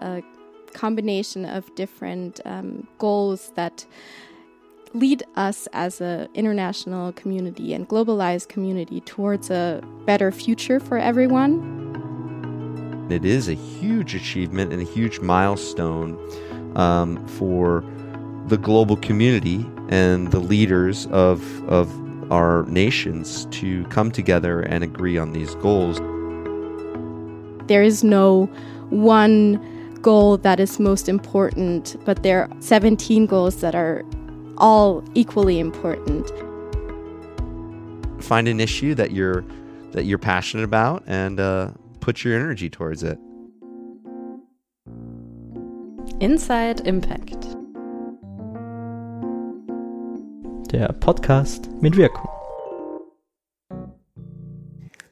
a combination of different um, goals that lead us as an international community and globalized community towards a better future for everyone. It is a huge achievement and a huge milestone um, for the global community and the leaders of, of our nations to come together and agree on these goals. There is no one goal that is most important, but there are 17 goals that are all equally important. Find an issue that you're that you're passionate about and uh, put your energy towards it. Inside Impact. Der Podcast mit Wirkung.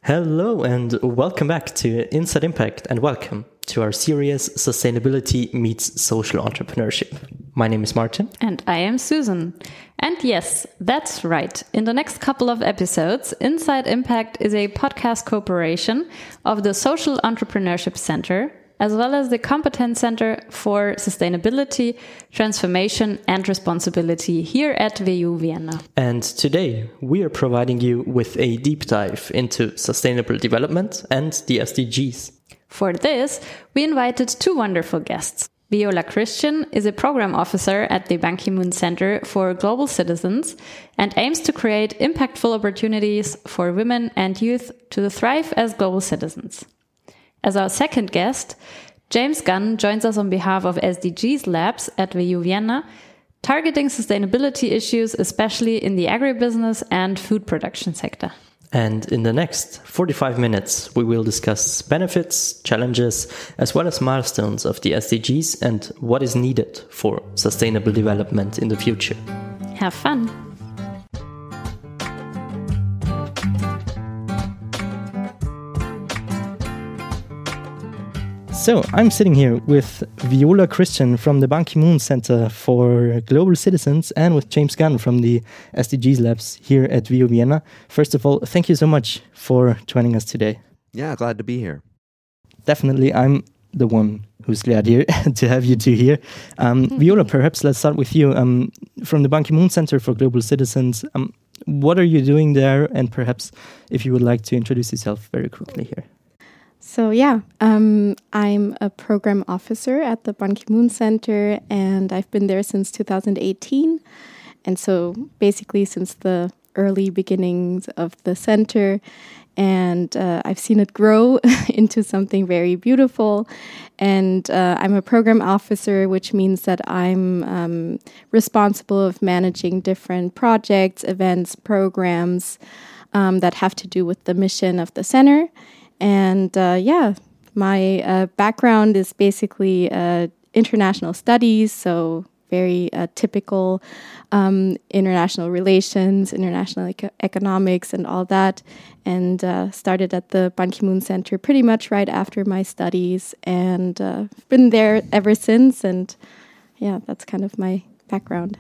Hello and welcome back to Inside Impact and welcome to our series Sustainability Meets Social Entrepreneurship. My name is Martin. And I am Susan. And yes, that's right. In the next couple of episodes, Inside Impact is a podcast cooperation of the Social Entrepreneurship Center, as well as the Competence Center for Sustainability, Transformation and Responsibility here at WU Vienna. And today we are providing you with a deep dive into sustainable development and the SDGs. For this, we invited two wonderful guests. Viola Christian is a program officer at the Ban Ki moon Center for Global Citizens and aims to create impactful opportunities for women and youth to thrive as global citizens. As our second guest, James Gunn joins us on behalf of SDGs Labs at WU Vienna, targeting sustainability issues, especially in the agribusiness and food production sector. And in the next 45 minutes, we will discuss benefits, challenges, as well as milestones of the SDGs and what is needed for sustainable development in the future. Have fun! So I'm sitting here with Viola Christian from the Ban Ki-moon Center for Global Citizens and with James Gunn from the SDGs Labs here at WU Vienna. First of all, thank you so much for joining us today. Yeah, glad to be here. Definitely, I'm the one who's glad here to have you two here. Um, Viola, perhaps let's start with you. Um, from the Ban Ki-moon Center for Global Citizens, um, what are you doing there? And perhaps if you would like to introduce yourself very quickly here. So, yeah, um, I'm a program officer at the Ban Ki moon Center, and I've been there since 2018. And so, basically, since the early beginnings of the center, and uh, I've seen it grow into something very beautiful. And uh, I'm a program officer, which means that I'm um, responsible of managing different projects, events, programs um, that have to do with the mission of the center. And uh, yeah, my uh, background is basically uh, international studies, so very uh, typical um, international relations, international eco economics, and all that. And uh, started at the Ban Ki moon Center pretty much right after my studies, and been there ever since. And yeah, that's kind of my background.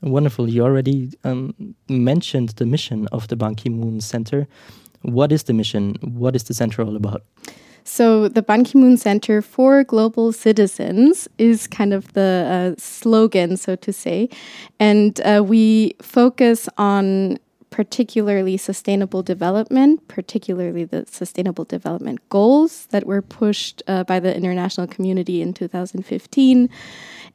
Wonderful. You already um, mentioned the mission of the Ban Ki moon Center. What is the mission? What is the center all about? So, the Ban Ki moon Center for Global Citizens is kind of the uh, slogan, so to say. And uh, we focus on particularly sustainable development, particularly the sustainable development goals that were pushed uh, by the international community in 2015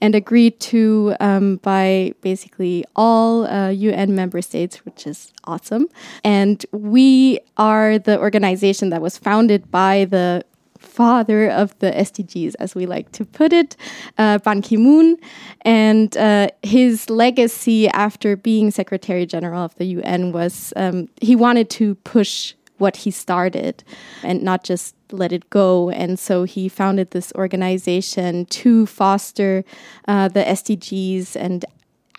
and agreed to um, by basically all uh, UN member states, which is awesome. And we are the organization that was founded by the father of the SDGs, as we like to put it, uh, Ban Ki moon. And uh, his legacy after being Secretary General of the UN was um, he wanted to push what he started and not just let it go. And so he founded this organization to foster uh, the SDGs and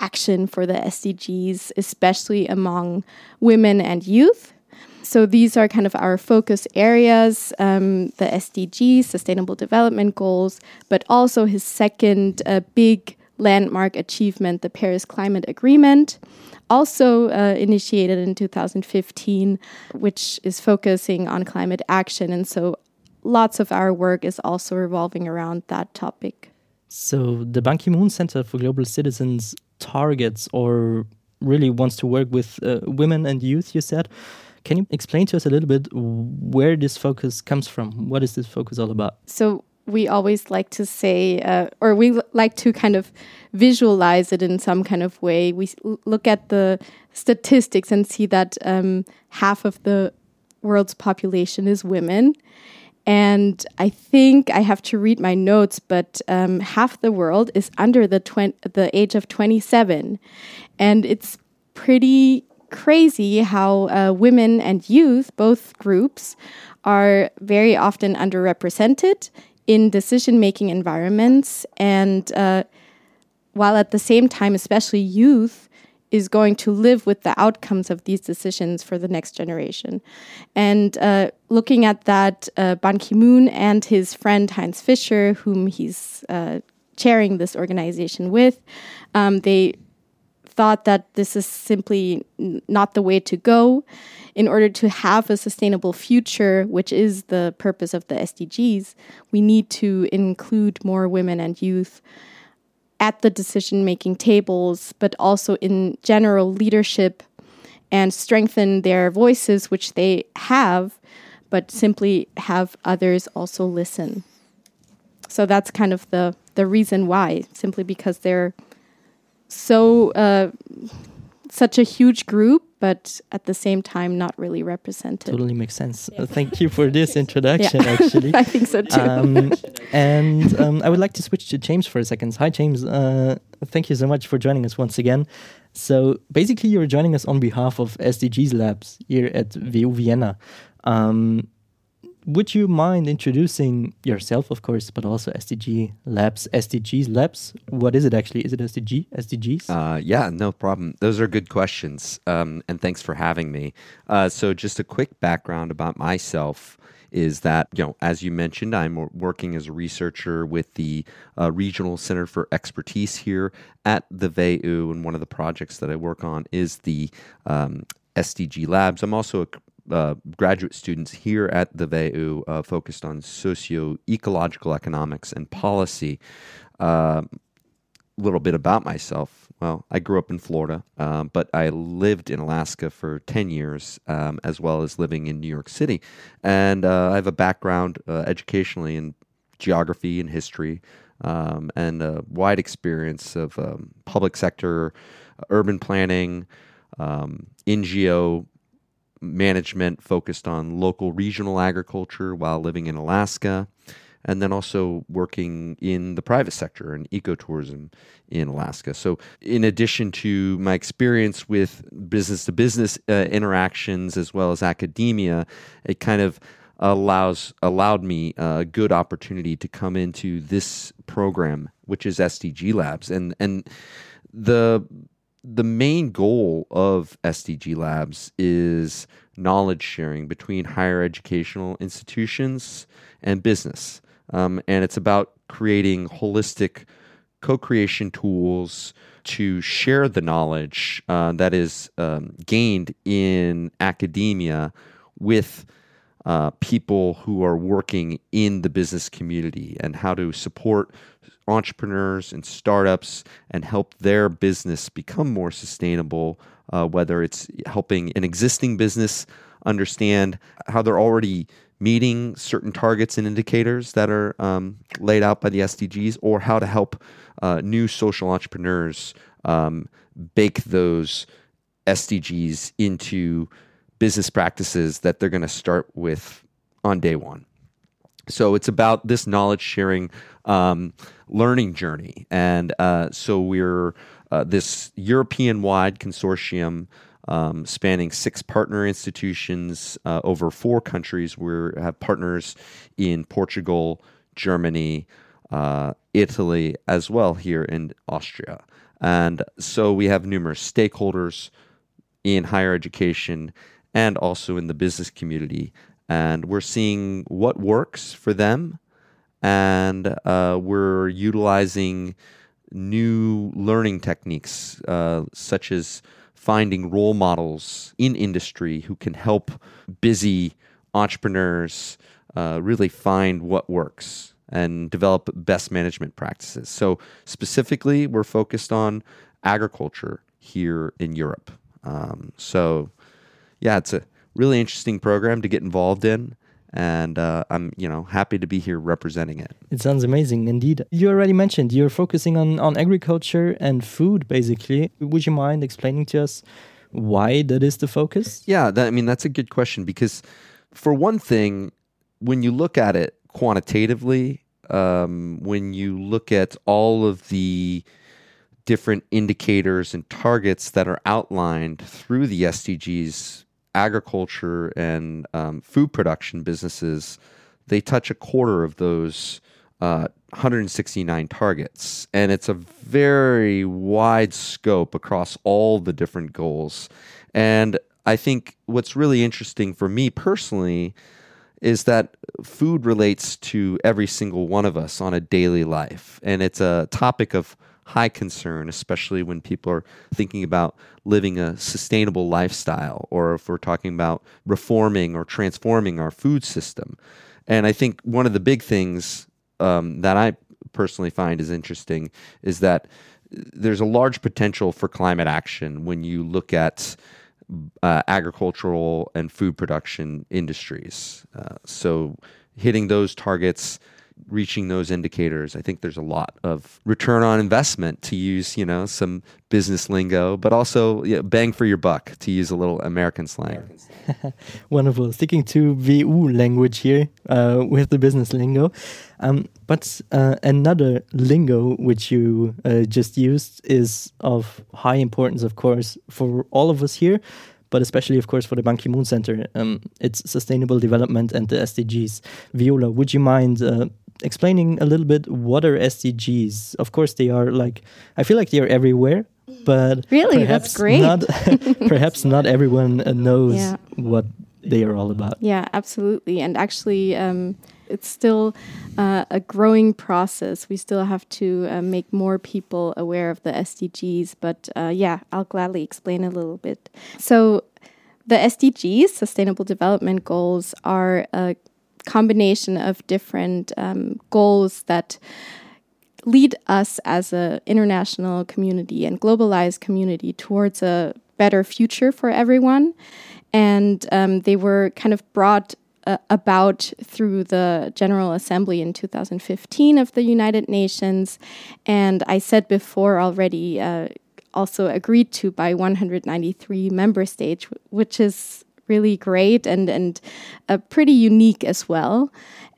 action for the SDGs, especially among women and youth. So these are kind of our focus areas um, the SDGs, Sustainable Development Goals, but also his second uh, big landmark achievement, the Paris Climate Agreement also uh, initiated in 2015, which is focusing on climate action. And so lots of our work is also revolving around that topic. So the Ban Ki moon Center for Global Citizens targets or really wants to work with uh, women and youth, you said. Can you explain to us a little bit where this focus comes from? What is this focus all about? So, we always like to say, uh, or we like to kind of visualize it in some kind of way. We look at the statistics and see that um, half of the world's population is women. And I think I have to read my notes, but um, half the world is under the, the age of 27. And it's pretty crazy how uh, women and youth, both groups, are very often underrepresented in decision making environments. And uh, while at the same time, especially youth, is going to live with the outcomes of these decisions for the next generation. And uh, looking at that, uh, Ban Ki moon and his friend Heinz Fischer, whom he's uh, chairing this organization with, um, they thought that this is simply not the way to go. In order to have a sustainable future, which is the purpose of the SDGs, we need to include more women and youth at the decision making tables, but also in general leadership and strengthen their voices, which they have, but simply have others also listen. So that's kind of the, the reason why, simply because they're so uh, such a huge group, but at the same time not really represented. Totally makes sense. Yeah. Uh, thank you for this introduction. Yeah. Actually, I think so too. Um, and um, I would like to switch to James for a second. Hi, James. Uh, thank you so much for joining us once again. So basically, you're joining us on behalf of SDGs Labs here at WU Vienna. Um, would you mind introducing yourself, of course, but also SDG Labs, SDGs Labs? What is it actually? Is it SDG, SDGs? Uh, yeah, no problem. Those are good questions, um, and thanks for having me. Uh, so, just a quick background about myself is that, you know, as you mentioned, I'm working as a researcher with the uh, Regional Center for Expertise here at the WU, and one of the projects that I work on is the um, SDG Labs. I'm also a uh, graduate students here at the WU uh, focused on socio-ecological economics and policy. A uh, little bit about myself. Well, I grew up in Florida, um, but I lived in Alaska for 10 years, um, as well as living in New York City. And uh, I have a background uh, educationally in geography and history, um, and a wide experience of um, public sector, urban planning, um, NGO management focused on local regional agriculture while living in Alaska, and then also working in the private sector and ecotourism in Alaska. So, in addition to my experience with business to business uh, interactions as well as academia, it kind of allows allowed me a good opportunity to come into this program, which is SDG Labs, and and the the main goal of SDG Labs is knowledge sharing between higher educational institutions and business. Um, and it's about creating holistic co creation tools to share the knowledge uh, that is um, gained in academia with uh, people who are working in the business community and how to support entrepreneurs and startups and help their business become more sustainable, uh, whether it's helping an existing business understand how they're already meeting certain targets and indicators that are um, laid out by the SDGs, or how to help uh, new social entrepreneurs um, bake those SDGs into business practices that they're going to start with on day one. So it's about this knowledge sharing um, learning journey. And uh, so we're uh, this European wide consortium um, spanning six partner institutions uh, over four countries. We have partners in Portugal, Germany, uh, Italy, as well here in Austria. And so we have numerous stakeholders in higher education and also in the business community and we're seeing what works for them, and uh, we're utilizing new learning techniques uh, such as finding role models in industry who can help busy entrepreneurs uh, really find what works and develop best management practices. So, specifically, we're focused on agriculture here in Europe. Um, so, yeah, it's a really interesting program to get involved in and uh, I'm you know happy to be here representing it. It sounds amazing indeed. You already mentioned you're focusing on on agriculture and food basically. Would you mind explaining to us why that is the focus? Yeah, that, I mean that's a good question because for one thing, when you look at it quantitatively, um, when you look at all of the different indicators and targets that are outlined through the SDGs agriculture and um, food production businesses, they touch a quarter of those uh, 169 targets. And it's a very wide scope across all the different goals. And I think what's really interesting for me personally is that food relates to every single one of us on a daily life. And it's a topic of high concern, especially when people are thinking about living a sustainable lifestyle or if we're talking about reforming or transforming our food system. And I think one of the big things um, that I personally find is interesting is that there's a large potential for climate action when you look at uh, agricultural and food production industries. Uh, so hitting those targets reaching those indicators. I think there's a lot of return on investment to use, you know, some business lingo, but also bang for your buck to use a little American slang. American slang. Wonderful. Sticking to WU language here uh, with the business lingo. Um, but uh, another lingo which you uh, just used is of high importance, of course, for all of us here but especially, of course, for the Ban Ki moon Center. Um, it's sustainable development and the SDGs. Viola, would you mind uh, explaining a little bit what are SDGs? Of course, they are like I feel like they are everywhere, but really, that's great. Not, perhaps not everyone knows yeah. what they are all about. Yeah, absolutely. And actually, um, it's still uh, a growing process. We still have to uh, make more people aware of the SDGs. But uh, yeah, I'll gladly explain a little bit. So, the SDGs, Sustainable Development Goals, are a combination of different um, goals that lead us as an international community and globalized community towards a better future for everyone. And um, they were kind of brought uh, about through the General Assembly in 2015 of the United Nations. And I said before already, uh, also agreed to by 193 member states, which is really great and and uh, pretty unique as well.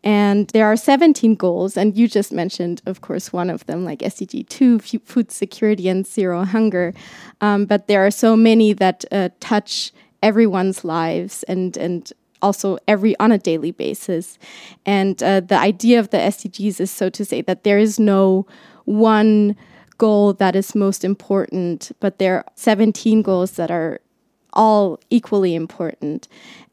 And there are 17 goals, and you just mentioned, of course, one of them, like SDG 2, food security and zero hunger. Um, but there are so many that uh, touch everyone's lives and and also every on a daily basis. And uh, the idea of the SDGs is so to say that there is no one goal that is most important, but there are 17 goals that are all equally important.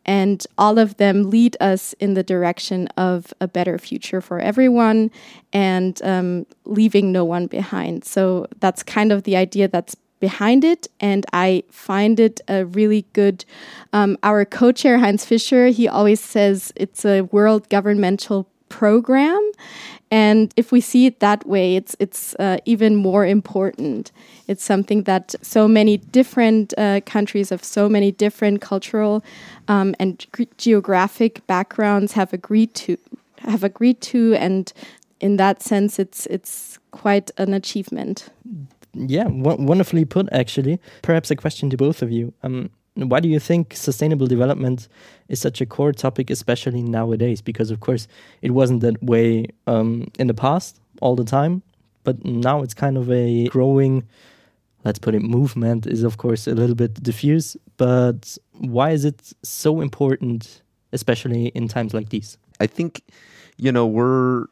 And all of them lead us in the direction of a better future for everyone and um, leaving no one behind. So that's kind of the idea that's behind it. And I find it a really good. Um, our co chair, Heinz Fischer, he always says it's a world governmental program. And if we see it that way, it's it's uh, even more important. It's something that so many different uh, countries of so many different cultural um, and geographic backgrounds have agreed to have agreed to, and in that sense, it's it's quite an achievement. Yeah, wonderfully put. Actually, perhaps a question to both of you. Um, why do you think sustainable development is such a core topic, especially nowadays? Because, of course, it wasn't that way um, in the past all the time, but now it's kind of a growing, let's put it, movement is, of course, a little bit diffuse. But why is it so important, especially in times like these? I think, you know, we're,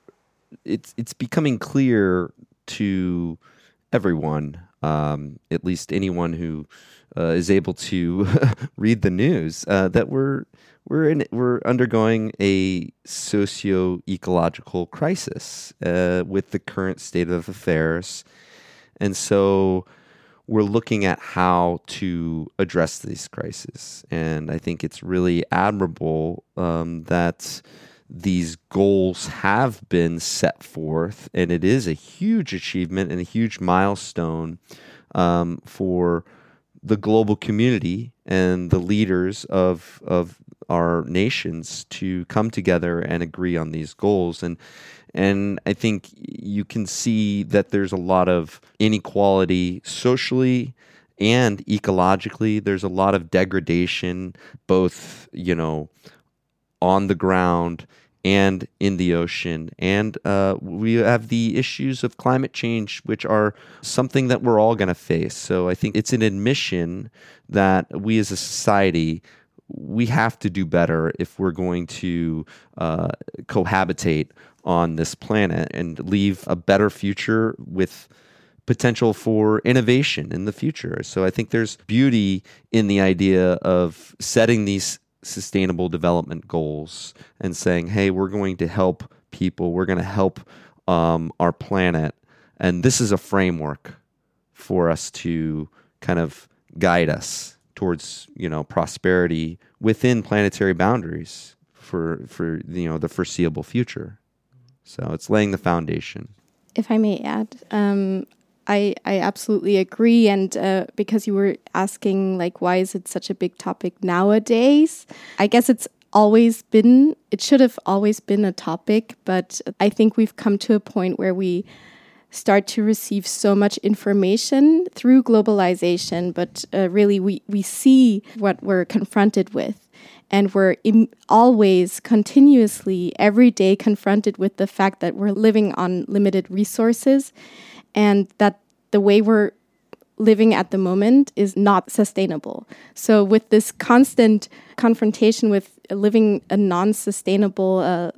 it's, it's becoming clear to everyone, um, at least anyone who is able to read the news uh, that we're we're in we're undergoing a socio ecological crisis uh, with the current state of affairs, and so we're looking at how to address these crises. And I think it's really admirable um, that these goals have been set forth, and it is a huge achievement and a huge milestone um, for the global community and the leaders of of our nations to come together and agree on these goals and and I think you can see that there's a lot of inequality socially and ecologically. There's a lot of degradation, both, you know, on the ground and in the ocean. And uh, we have the issues of climate change, which are something that we're all going to face. So I think it's an admission that we as a society we have to do better if we're going to uh, cohabitate on this planet and leave a better future with potential for innovation in the future. So I think there's beauty in the idea of setting these sustainable development goals and saying, hey, we're going to help people, we're going to help um, our planet. And this is a framework for us to kind of guide us towards you know prosperity within planetary boundaries for for you know the foreseeable future. So it's laying the foundation. If I may add, um, I I absolutely agree, and uh, because you were asking like why is it such a big topic nowadays? I guess it's always been it should have always been a topic, but I think we've come to a point where we start to receive so much information through globalization, but uh, really we, we see what we're confronted with. And we're always, continuously, every day confronted with the fact that we're living on limited resources and that the way we're living at the moment is not sustainable. So, with this constant confrontation with living a non sustainable uh,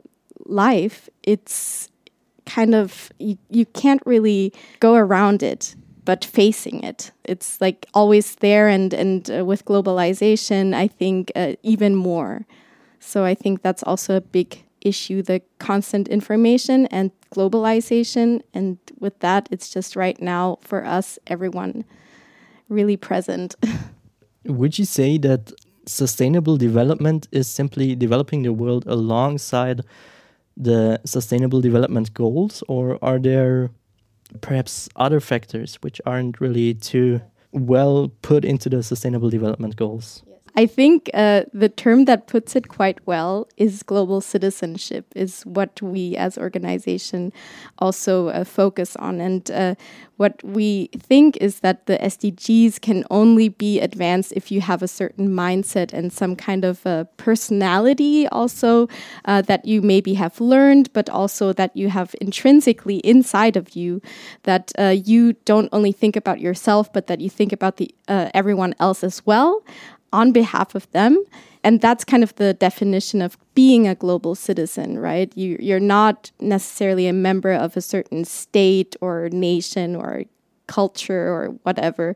life, it's kind of you, you can't really go around it but facing it it's like always there and and uh, with globalization i think uh, even more so i think that's also a big issue the constant information and globalization and with that it's just right now for us everyone really present would you say that sustainable development is simply developing the world alongside the sustainable development goals, or are there perhaps other factors which aren't really too well put into the sustainable development goals? I think uh, the term that puts it quite well is global citizenship, is what we as organization also uh, focus on. And uh, what we think is that the SDGs can only be advanced if you have a certain mindset and some kind of personality also uh, that you maybe have learned, but also that you have intrinsically inside of you that uh, you don't only think about yourself, but that you think about the uh, everyone else as well on behalf of them. And that's kind of the definition of being a global citizen, right? You, you're not necessarily a member of a certain state or nation or culture or whatever,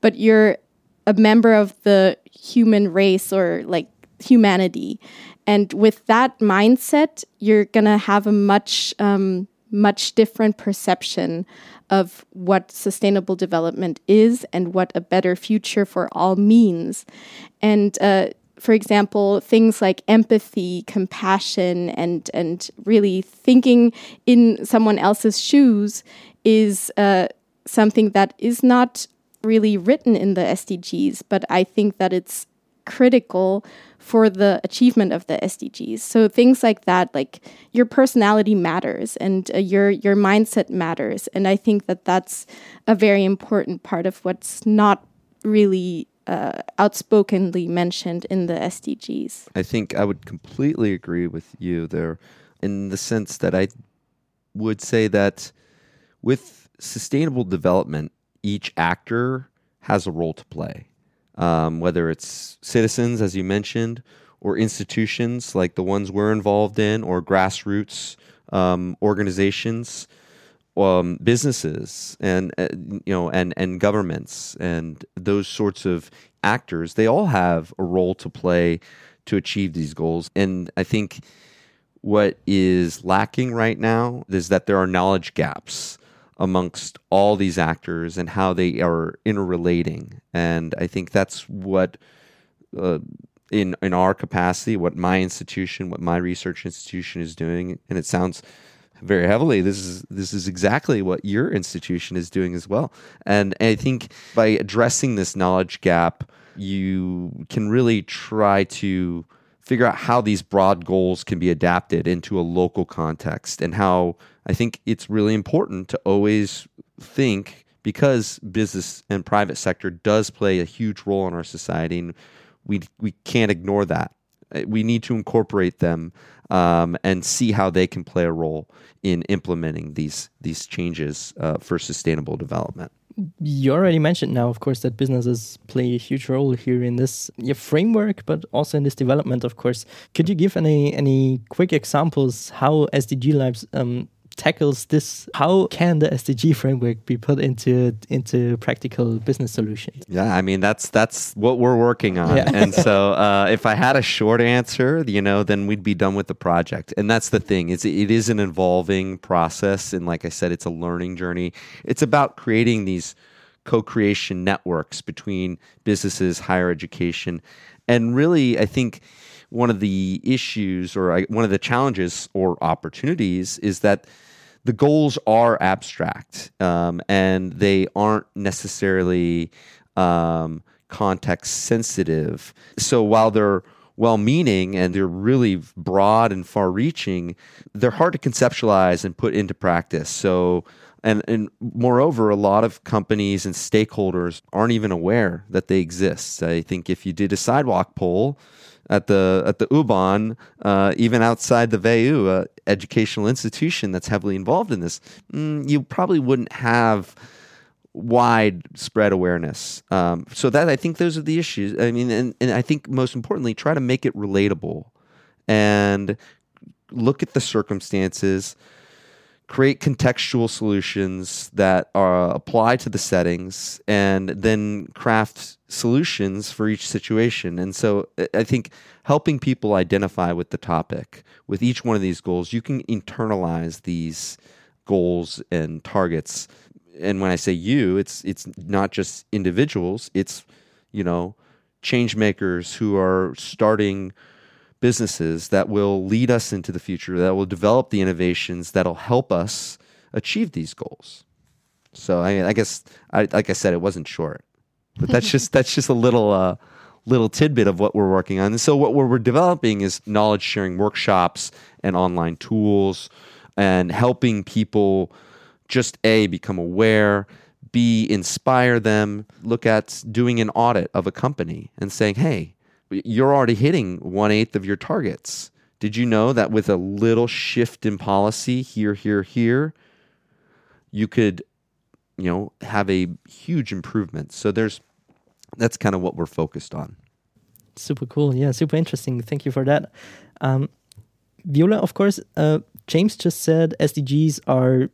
but you're a member of the human race or like humanity. And with that mindset, you're going to have a much, um, much different perception of what sustainable development is and what a better future for all means. And uh, for example, things like empathy, compassion, and and really thinking in someone else's shoes is uh, something that is not really written in the SDGs, but I think that it's critical for the achievement of the SDGs. So things like that, like your personality matters and uh, your your mindset matters, and I think that that's a very important part of what's not really uh, outspokenly mentioned in the SDGs. I think I would completely agree with you there, in the sense that I would say that with sustainable development, each actor has a role to play um, whether it's citizens, as you mentioned, or institutions like the ones we're involved in, or grassroots um, organizations, um, businesses, and uh, you know, and and governments, and those sorts of actors. They all have a role to play to achieve these goals, and I think what is lacking right now is that there are knowledge gaps amongst all these actors and how they are interrelating. And I think that's what uh, in in our capacity, what my institution, what my research institution is doing, and it sounds very heavily. This is this is exactly what your institution is doing as well. And I think by addressing this knowledge gap, you can really try to figure out how these broad goals can be adapted into a local context and how I think it's really important to always think because business and private sector does play a huge role in our society and we we can't ignore that. We need to incorporate them um, and see how they can play a role in implementing these these changes uh, for sustainable development. You already mentioned now, of course, that businesses play a huge role here in this framework, but also in this development. Of course, could you give any any quick examples how SDG Labs um, tackles this how can the sdg framework be put into into practical business solutions? Yeah i mean that's that's what we're working on. Yeah. and so uh, if i had a short answer you know then we'd be done with the project. And that's the thing is it is an evolving process. And like i said it's a learning journey. It's about creating these co-creation networks between businesses higher education. And really i think one of the issues or one of the challenges or opportunities is that the goals are abstract um, and they aren't necessarily um, context sensitive. So while they're well meaning and they're really broad and far reaching, they're hard to conceptualize and put into practice. So and, and moreover, a lot of companies and stakeholders aren't even aware that they exist. I think if you did a sidewalk poll, at the at the U-Bahn, uh, even outside the WU, uh, educational institution that's heavily involved in this, mm, you probably wouldn't have widespread awareness. Um, so that I think those are the issues. I mean, and, and I think most importantly, try to make it relatable and look at the circumstances create contextual solutions that are apply to the settings and then craft solutions for each situation. And so i think helping people identify with the topic with each one of these goals you can internalize these goals and targets. And when i say you it's it's not just individuals it's you know change makers who are starting businesses that will lead us into the future, that will develop the innovations that'll help us achieve these goals. So I, mean, I guess, I, like I said, it wasn't short, but that's just that's just a little uh, little tidbit of what we're working on. And so what we're, we're developing is knowledge sharing workshops and online tools, and helping people just a become aware. B, inspire them, look at doing an audit of a company and saying, hey, you're already hitting one eighth of your targets. Did you know that with a little shift in policy here, here, here, you could, you know, have a huge improvement. So there's that's kind of what we're focused on. Super cool. Yeah, super interesting. Thank you for that. Um, Viola, of course, uh, James just said SDGs are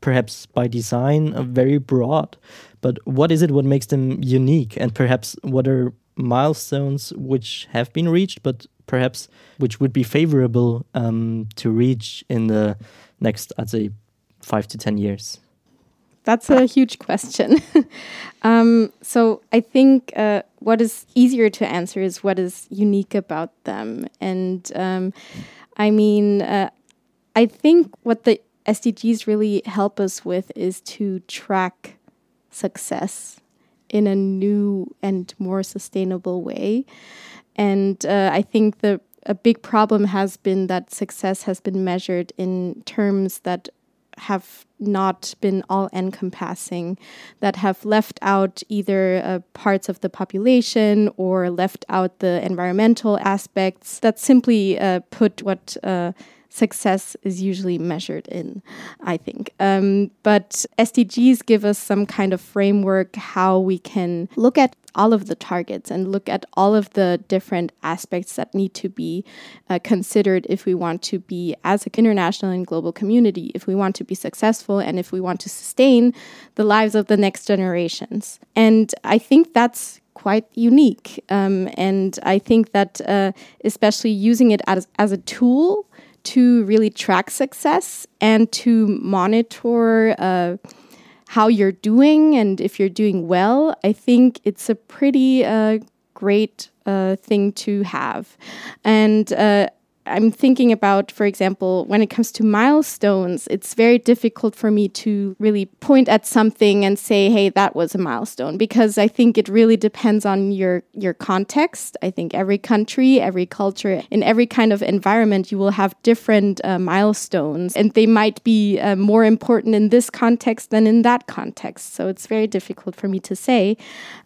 perhaps by design uh, very broad, but what is it what makes them unique? And perhaps what are milestones which have been reached, but perhaps which would be favorable um, to reach in the next, I'd say, five to 10 years? That's a huge question. um, so I think uh, what is easier to answer is what is unique about them. And um, I mean, uh, I think what the SDGs really help us with is to track success in a new and more sustainable way. And uh, I think the a big problem has been that success has been measured in terms that have not been all encompassing, that have left out either uh, parts of the population or left out the environmental aspects, that simply uh, put what uh, success is usually measured in, I think. Um, but SDGs give us some kind of framework how we can look at all of the targets and look at all of the different aspects that need to be uh, considered if we want to be, as an international and global community, if we want to be successful and if we want to sustain the lives of the next generations. And I think that's quite unique. Um, and I think that uh, especially using it as, as a tool to really track success and to monitor uh, how you're doing and if you're doing well, I think it's a pretty uh, great uh, thing to have. And uh, I'm thinking about, for example, when it comes to milestones, it's very difficult for me to really point at something and say, "Hey, that was a milestone," because I think it really depends on your your context. I think every country, every culture, in every kind of environment, you will have different uh, milestones, and they might be uh, more important in this context than in that context. So it's very difficult for me to say.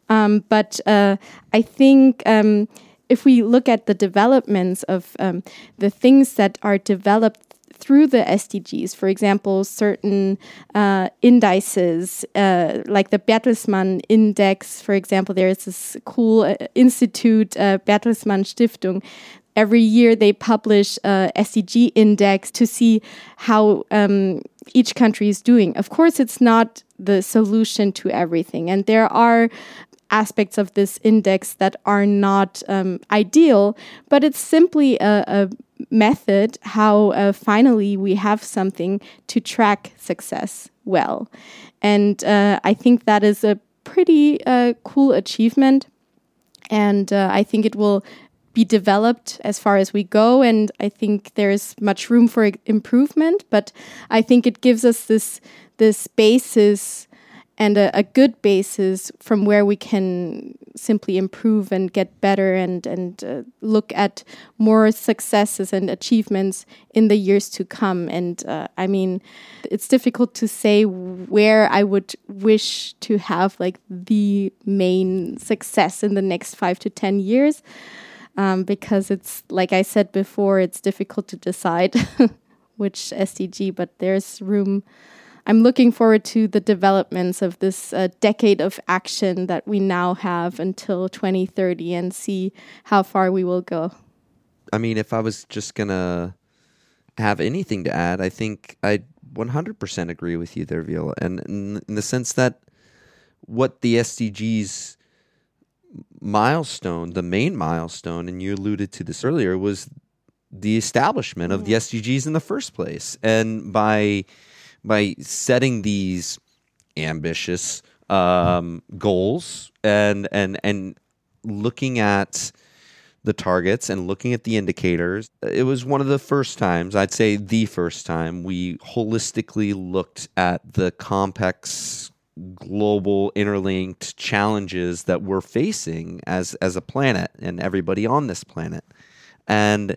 Um, but uh, I think. Um, if we look at the developments of um, the things that are developed through the SDGs, for example, certain uh, indices uh, like the Bertelsmann Index, for example, there is this cool uh, institute, uh, Bertelsmann Stiftung. Every year they publish a SDG index to see how um, each country is doing. Of course, it's not the solution to everything, and there are aspects of this index that are not um, ideal, but it's simply a, a method how uh, finally we have something to track success well. And uh, I think that is a pretty uh, cool achievement. And uh, I think it will be developed as far as we go. And I think there's much room for improvement, but I think it gives us this, this basis and a, a, good basis from where we can simply improve and get better and and uh, look at more successes and achievements in the years to come. And uh, i mean it's difficult to say where i would wish to have like the main success in the next 5 to 10 years um, because it's like i said before it's difficult to decide which sdg but there's room I'm looking forward to the developments of this uh, decade of action that we now have until 2030 and see how far we will go. I mean, if I was just going to have anything to add, I think I 100% agree with you there, Viola. And in, in the sense that what the SDGs milestone, the main milestone, and you alluded to this earlier, was the establishment of the SDGs in the first place. And by by setting these ambitious um, goals and and and looking at the targets and looking at the indicators. It was one of the first times, I'd say the first time, we holistically looked at the complex global interlinked challenges that we're facing as as a planet and everybody on this planet. And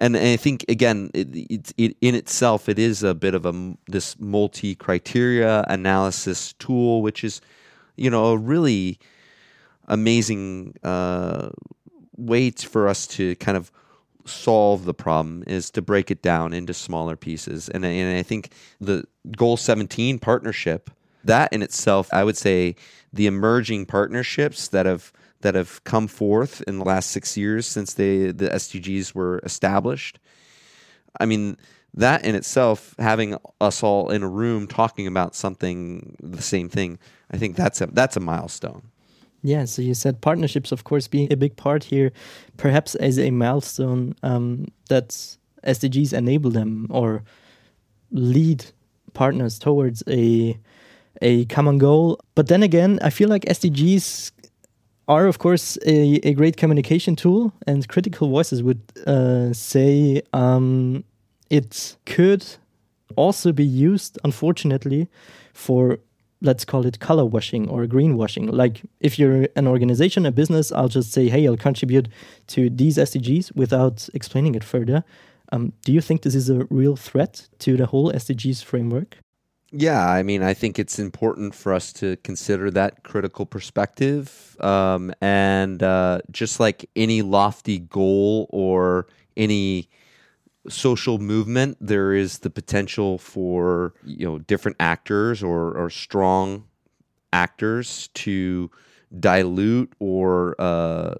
and, and I think again, it, it, it, in itself, it is a bit of a this multi criteria analysis tool, which is, you know, a really amazing uh, way for us to kind of solve the problem is to break it down into smaller pieces. And, and I think the goal 17 partnership, that in itself, I would say the emerging partnerships that have that have come forth in the last six years since they the SDGs were established. I mean, that in itself, having us all in a room talking about something, the same thing, I think that's a that's a milestone. Yeah, so you said partnerships, of course, being a big part here, perhaps as a milestone um, that SDGs enable them or lead partners towards a a common goal. But then again, I feel like SDGs are, of course, a, a great communication tool, and critical voices would uh, say um, it could also be used, unfortunately, for let's call it color washing or greenwashing. Like if you're an organization, a business, I'll just say, hey, I'll contribute to these SDGs without explaining it further. Um, do you think this is a real threat to the whole SDGs framework? Yeah, I mean, I think it's important for us to consider that critical perspective. Um, and uh, just like any lofty goal or any social movement, there is the potential for you know different actors or, or strong actors to dilute or uh,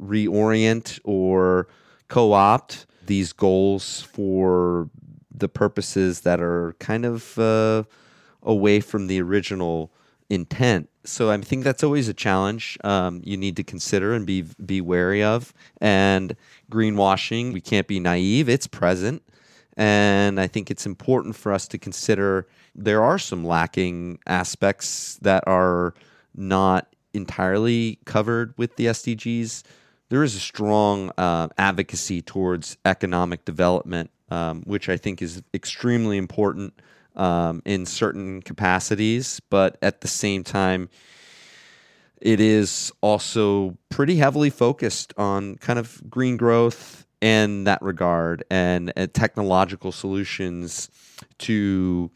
reorient or co-opt these goals for the purposes that are kind of uh, away from the original intent. So I think that's always a challenge um, you need to consider and be be wary of. And greenwashing, we can't be naive; it's present, and I think it's important for us to consider there are some lacking aspects that are not entirely covered with the SDGs, there is a strong uh, advocacy towards economic development, um, which I think is extremely important um, in certain capacities. But at the same time, it is also pretty heavily focused on kind of green growth in that regard and uh, technological solutions to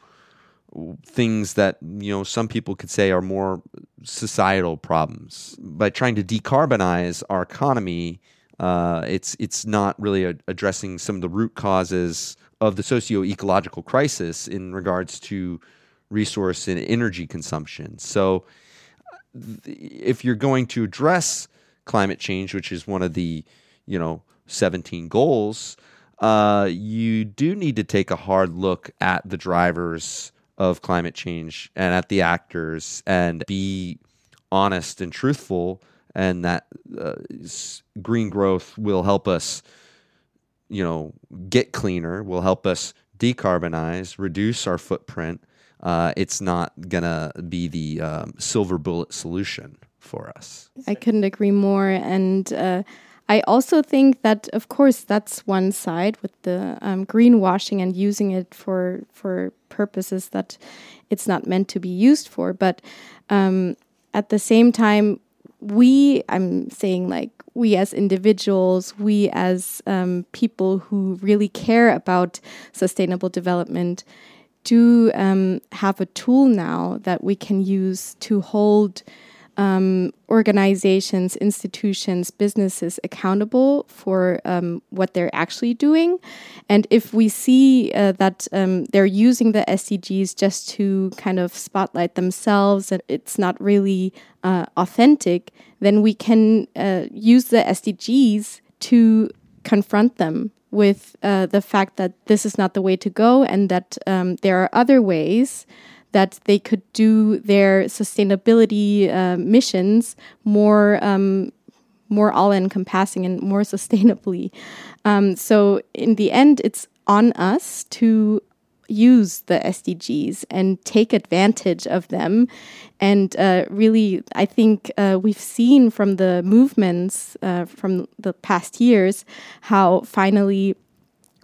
things that you know some people could say are more societal problems. By trying to decarbonize our economy, uh, it's it's not really a, addressing some of the root causes of the socio-ecological crisis in regards to resource and energy consumption. So, if you're going to address climate change, which is one of the you know 17 goals, uh, you do need to take a hard look at the drivers of climate change and at the actors and be honest and truthful and that uh, green growth will help us you know get cleaner will help us decarbonize reduce our footprint uh, it's not gonna be the um, silver bullet solution for us i couldn't agree more and uh, I also think that, of course, that's one side with the um, greenwashing and using it for for purposes that it's not meant to be used for. But um, at the same time, we, I'm saying like we as individuals, we as um, people who really care about sustainable development, do um, have a tool now that we can use to hold um, organizations, institutions, businesses accountable for um, what they're actually doing. And if we see uh, that um, they're using the SDGs just to kind of spotlight themselves and it's not really uh, authentic, then we can uh, use the SDGs to confront them with uh, the fact that this is not the way to go and that um, there are other ways that they could do their sustainability uh, missions more um, more all encompassing and more sustainably. Um, so in the end, it's on us to use the SDGs and take advantage of them. And uh, really, I think uh, we've seen from the movements uh, from the past years how finally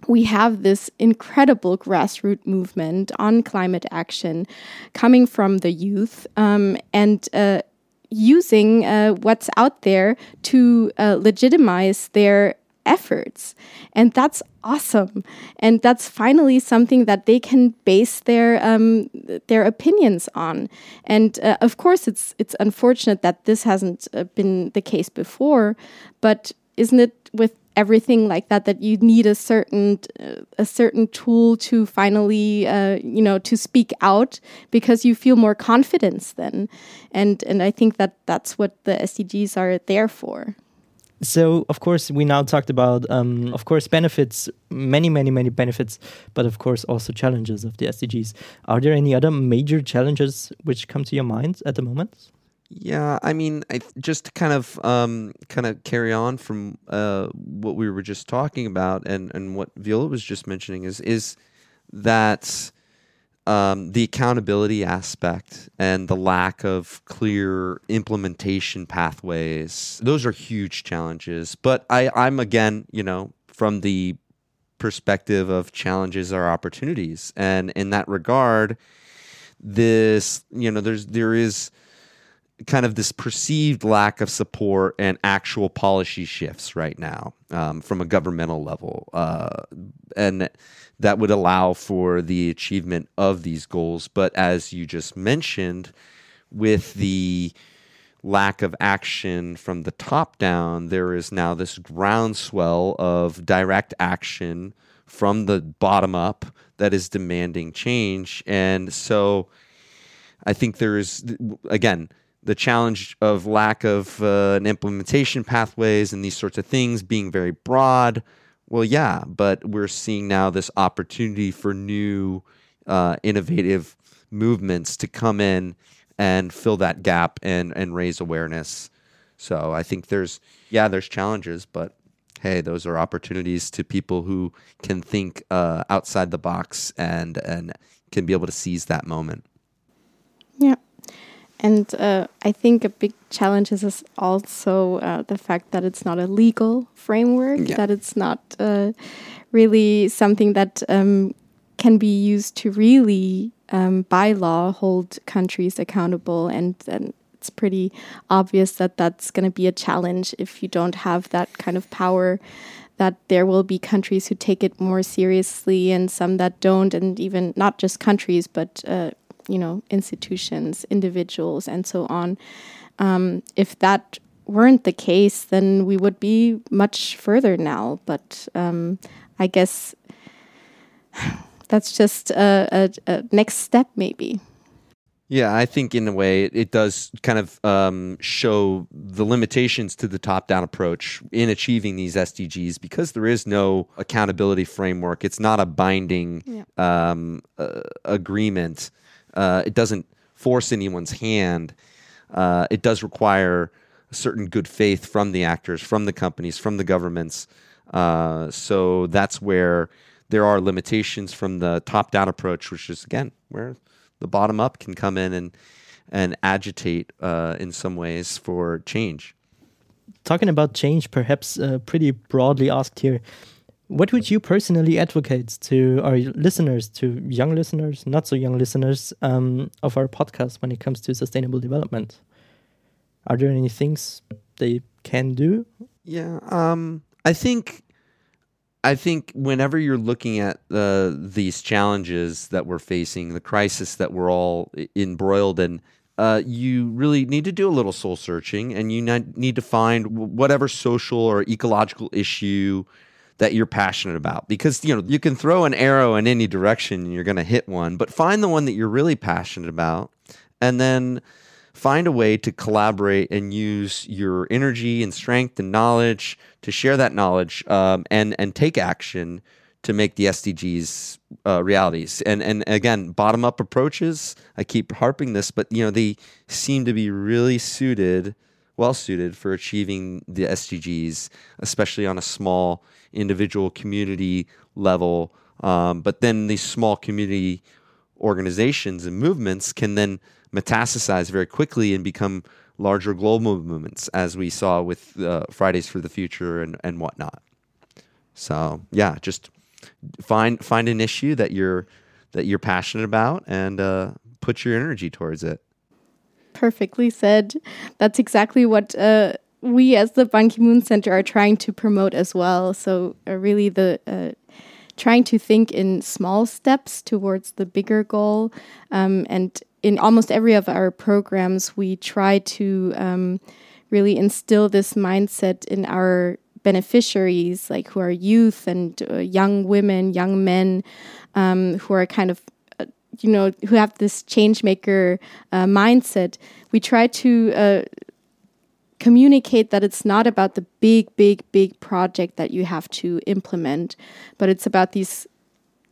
we have this incredible grassroots movement on climate action coming from the youth um, and uh, using uh, what's out there to uh, legitimize their efforts. And that's awesome. And that's finally something that they can base their um, their opinions on. And uh, of course, it's it's unfortunate that this hasn't uh, been the case before, but isn't it with everything like that that you need a certain a certain tool to finally uh, you know to speak out because you feel more confidence then. And and I think that that's what the SDGs are there for. So of course we now talked about um, of course benefits many many many benefits but of course also challenges of the sdgs are there any other major challenges which come to your mind at the moment yeah, I mean, I just to kind of um, kind of carry on from uh, what we were just talking about, and and what Viola was just mentioning is is that um, the accountability aspect and the lack of clear implementation pathways. Those are huge challenges. But I, I'm again, you know, from the perspective of challenges are opportunities, and in that regard, this you know, there's there is kind of this perceived lack of support and actual policy shifts right now um, from a governmental level. Uh, and that would allow for the achievement of these goals. But as you just mentioned, with the lack of action from the top down, there is now this groundswell of direct action from the bottom up that is demanding change. And so I think there is, again, the challenge of lack of uh, an implementation pathways and these sorts of things being very broad. Well, yeah, but we're seeing now this opportunity for new, uh, innovative movements to come in and fill that gap and and raise awareness. So I think there's yeah, there's challenges, but hey, those are opportunities to people who can think uh, outside the box and and can be able to seize that moment. Yeah. And uh, I think a big challenge is also uh, the fact that it's not a legal framework, yeah. that it's not uh, really something that um, can be used to really, um, by law, hold countries accountable. And, and it's pretty obvious that that's going to be a challenge if you don't have that kind of power. That there will be countries who take it more seriously and some that don't, and even not just countries, but uh, you know, institutions, individuals, and so on. Um, if that weren't the case, then we would be much further now. But um, I guess that's just a, a, a, next step, maybe. Yeah, I think in a way it, does kind of um, show the limitations to the top down approach in achieving these SDGs because there is no accountability framework. It's not a binding yeah. um, uh, agreement. Uh, it doesn't force anyone's hand. Uh, it does require a certain good faith from the actors, from the companies, from the governments. Uh, so that's where there are limitations from the top-down approach, which is again where the bottom up can come in and and agitate uh, in some ways for change. Talking about change, perhaps uh, pretty broadly asked here. What would you personally advocate to our listeners, to young listeners, not so young listeners um, of our podcast when it comes to sustainable development? Are there any things they can do? Yeah, um, I think I think whenever you're looking at these challenges that we're facing, the crisis that we're all embroiled in, uh, you really need to do a little soul searching, and you need to find whatever social or ecological issue that you're passionate about because you know you can throw an arrow in any direction and you're going to hit one but find the one that you're really passionate about and then find a way to collaborate and use your energy and strength and knowledge to share that knowledge um, and and take action to make the SDGs uh, realities. And and again, bottom up approaches. I keep harping this, but you know they seem to be really suited, well suited for achieving the SDGs, especially on a small individual community level. Um, but then these small community organizations and movements can then metastasize very quickly and become larger global movements, as we saw with uh, Fridays for the Future and, and whatnot. So yeah, just find find an issue that you're that you're passionate about and uh, put your energy towards it. Perfectly said. That's exactly what uh, we as the Ban Ki Moon Center are trying to promote as well. So, uh, really, the uh, trying to think in small steps towards the bigger goal. Um, and in almost every of our programs, we try to um, really instill this mindset in our beneficiaries, like who are youth and uh, young women, young men, um, who are kind of you know who have this change maker uh, mindset we try to uh, communicate that it's not about the big, big, big project that you have to implement, but it's about these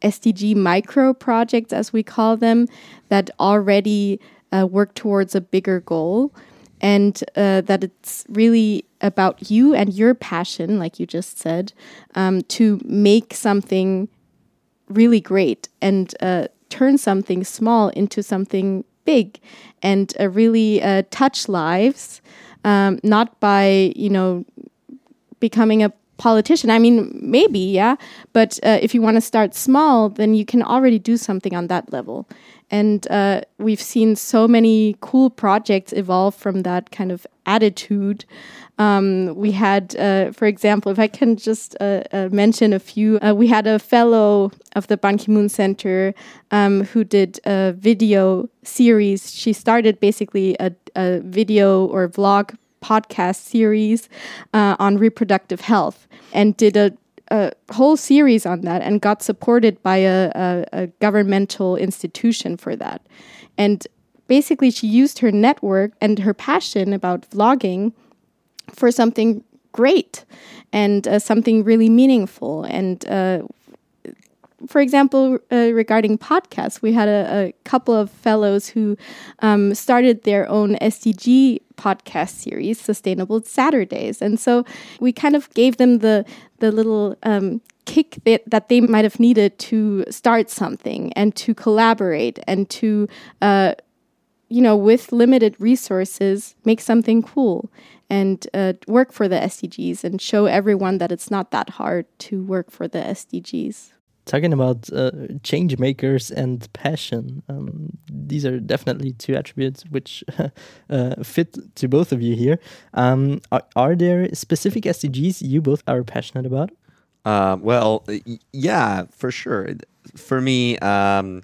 SDG micro projects, as we call them, that already uh, work towards a bigger goal. And uh, that it's really about you and your passion, like you just said, um, to make something really great and uh, turn something small into something big and uh, really uh, touch lives um, not by you know becoming a politician. I mean, maybe, yeah. But uh, if you want to start small, then you can already do something on that level. And uh, we've seen so many cool projects evolve from that kind of attitude. Um, we had, uh, for example, if I can just uh, uh, mention a few, uh, we had a fellow of the Ban Ki moon Center um, who did a video series. She started basically a, a video or vlog podcast series uh, on reproductive health and did a a whole series on that and got supported by a, a, a, governmental institution for that. And basically, she used her network and her passion about vlogging for something great and uh, something really meaningful. And uh, for example, uh, regarding podcasts, we had a, a couple of fellows who um, started their own SDG podcast series, Sustainable Saturdays, and so we kind of gave them the the little um, kick that, that they might have needed to start something and to collaborate and to uh, you know, with limited resources, make something cool and uh, work for the SDGs and show everyone that it's not that hard to work for the SDGs. Talking about uh, change makers and passion, um, these are definitely two attributes which uh, fit to both of you here. Um, are, are, there specific SDGs you both are passionate about? Uh, well, yeah, for sure. For me, um,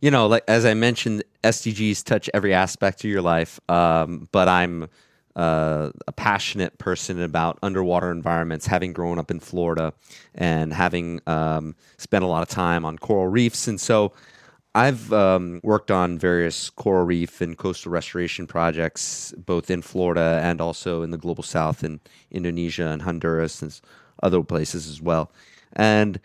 you know, like as I mentioned, SDGs touch every aspect of your life, um, but I'm uh, a passionate person about underwater environments, having grown up in Florida and having um, spent a lot of time on coral reefs. And so I've um, worked on various coral reef and coastal restoration projects, both in Florida and also in the global south in Indonesia and Honduras and other places as well. And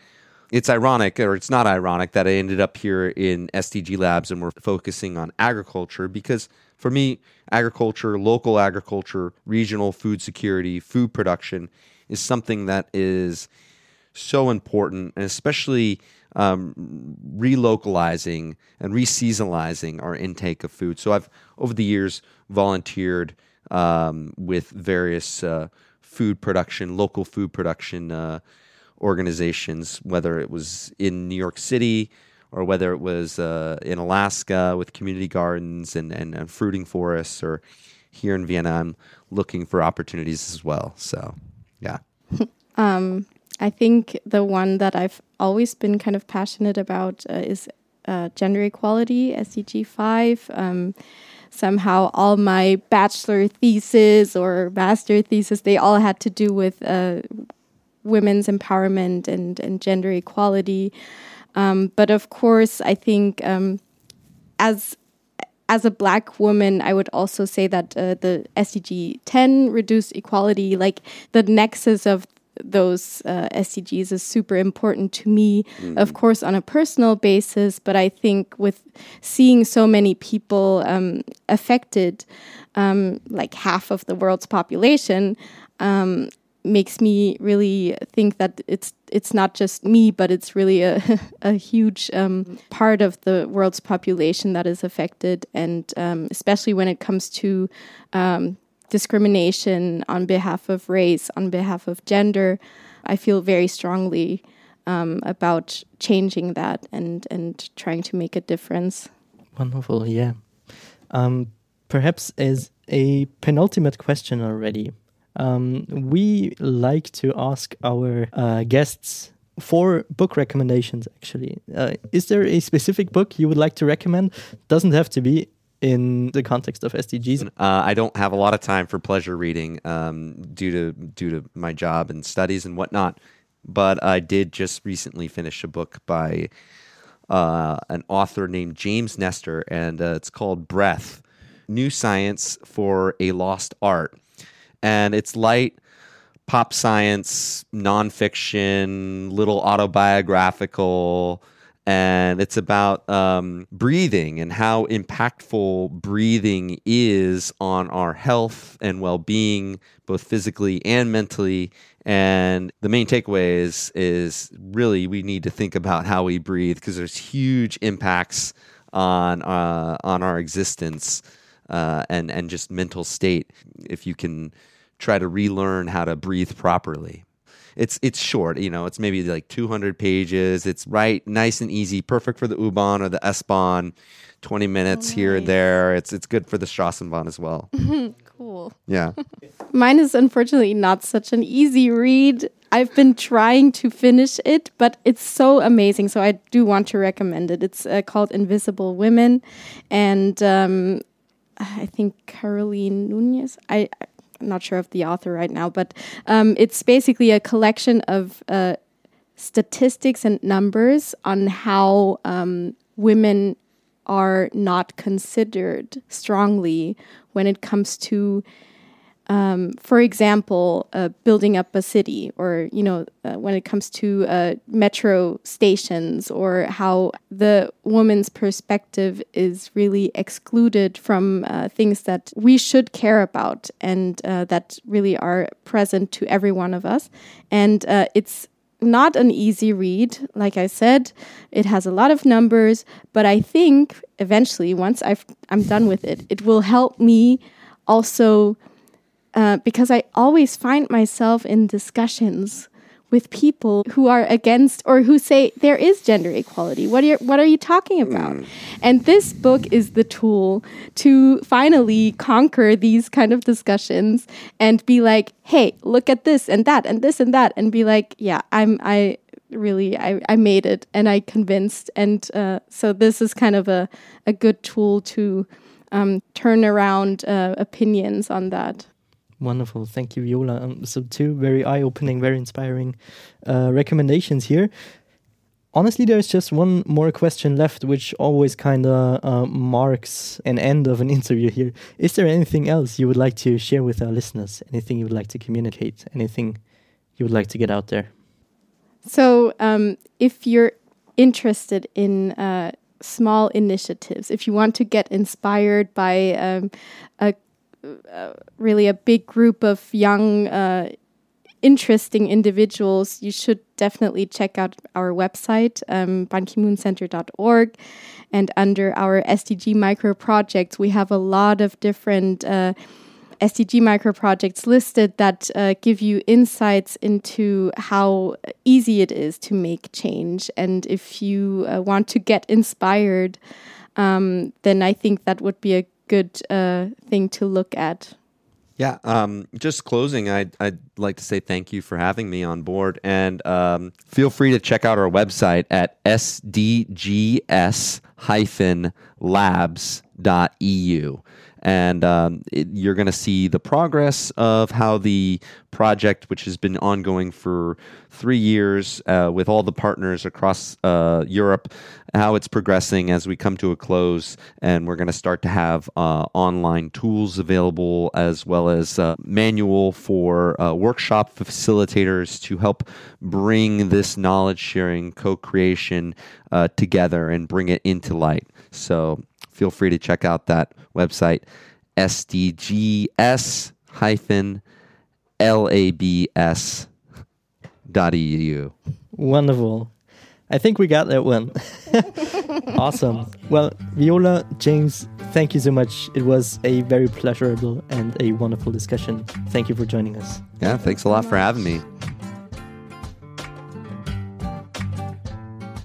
it's ironic, or it's not ironic, that I ended up here in SDG Labs and we're focusing on agriculture because for me, agriculture, local agriculture, regional food security, food production is something that is so important, and especially um, relocalizing and reseasonalizing our intake of food. So I've over the years volunteered um, with various uh, food production, local food production uh, organizations, whether it was in New York City or whether it was uh, in Alaska with community gardens and, and, and, fruiting forests, or here in Vienna, I'm looking for opportunities as well. So, yeah. um, I think the one that I've always been kind of passionate about uh, is uh, gender equality, SDG 5. Um, somehow all my bachelor thesis or master thesis, they all had to do with uh, women's empowerment and, and gender equality. Um, but of course, I think um, as as a black woman, I would also say that uh, the SDG 10 reduced equality, like the nexus of those uh, SDGs is super important to me, mm-hmm. of course, on a personal basis. But I think with seeing so many people um, affected, um, like half of the world's population, um, makes me really think that it's it's not just me, but it's really a a huge um, part of the world's population that is affected, and um, especially when it comes to um, discrimination on behalf of race, on behalf of gender, I feel very strongly um, about changing that and and trying to make a difference. Wonderful, yeah. Um, perhaps as a penultimate question already um, we like to ask our uh, guests for book recommendations actually uh, is there a specific book you would like to recommend doesn't have to be in the context of SDGs? Uh, I don't have a lot of time for pleasure reading um, due to due to my job and studies and whatnot. But I did just recently finish a book by uh, an author named James Nestor, and uh, it's called Breath: New Science for a Lost Art and it's light pop science, nonfiction, little autobiographical, and it's about um, breathing and how impactful breathing is on our health and well-being, both physically and mentally. And the main takeaway is is really we need to think about how we breathe because there's huge impacts on uh, on our existence uh, and and just mental state. If you can try to relearn how to breathe properly. It's it's short, you know. It's maybe like 200 pages. It's right, nice and easy, perfect for the U-Bahn or the S-Bahn. 20 minutes oh, nice. here and there. It's it's good for the Straßenbahn as well. cool. Yeah. Mine is unfortunately not such an easy read. I've been trying to finish it, but it's so amazing. So I do want to recommend it. It's uh, called Invisible Women, and um, I think Caroline Nunez. I, I'm not sure of the author right now, but um, it's basically a collection of uh, statistics and numbers on how um, women are not considered strongly when it comes to um, for example, uh, building up a city, or you know, uh, when it comes to uh, metro stations, or how the woman's perspective is really excluded from uh, things that we should care about and uh, that really are present to every one of us. And uh, it's not an easy read. Like I said, it has a lot of numbers, but I think eventually, once i am done with it, it will help me also uh, because I always find myself in discussions with people who are against or who say there is gender equality. What are you, what are you talking about? Mm. And this book is the tool to finally conquer these kind of discussions and be like, hey, look at this and that and this and that, and be like, yeah, I'm I really I, I made it and I convinced. And uh, so this is kind of a, a good tool to um, turn around uh, opinions on that. Wonderful. Thank you, Viola. Um, so, two very eye opening, very inspiring uh, recommendations here. Honestly, there's just one more question left, which always kind of uh, marks an end of an interview here. Is there anything else you would like to share with our listeners? Anything you would like to communicate? Anything you would like to get out there? So, um, if you're interested in uh, small initiatives, if you want to get inspired by um, a uh, really a big group of young, uh, interesting individuals, you should definitely check out our website, um, bankimooncentre.org. And under our SDG micro projects, we have a lot of different uh, SDG micro projects listed that uh, give you insights into how easy it is to make change. And if you uh, want to get inspired, um, then I think that would be a good uh, thing to look at. Yeah, um, just closing, I'd, I'd like to say thank you for having me on board. And um, feel free to check out our website at sdgs labs.eu and um, it, you're going to see the progress of how the project, which has been ongoing for three years uh, with all the partners across uh, Europe, how it's progressing as we come to a close. And we're going to start to have uh, online tools available as well as uh, manual for uh, workshop facilitators to help bring this knowledge sharing, co creation uh, together and bring it into light. So feel free to check out that website, sdgs labs.eu. Wonderful. I think we got that one. awesome. Well, Viola, James, thank you so much. It was a very pleasurable and a wonderful discussion. Thank you for joining us. Yeah, thanks a lot for having me.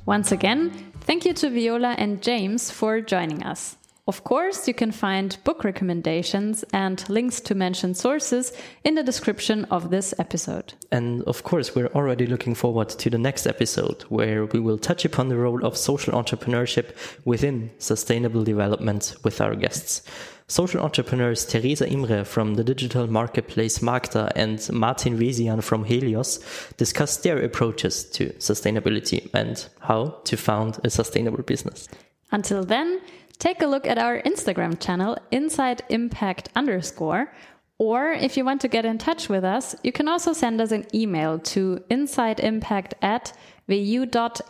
Once again, Thank you to Viola and James for joining us. Of course, you can find book recommendations and links to mentioned sources in the description of this episode. And of course, we're already looking forward to the next episode where we will touch upon the role of social entrepreneurship within sustainable development with our guests. Social entrepreneurs Teresa Imre from the digital marketplace Markta and Martin Wesian from Helioz discuss their approaches to sustainability and how to found a sustainable business. Until then, take a look at our Instagram channel, Inside Impact underscore. Or if you want to get in touch with us, you can also send us an email to insideimpact at wu.ac.at.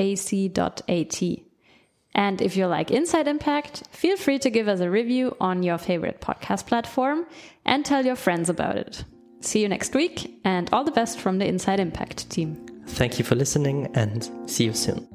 And if you like Inside Impact, feel free to give us a review on your favorite podcast platform and tell your friends about it. See you next week and all the best from the Inside Impact team. Thank you for listening and see you soon.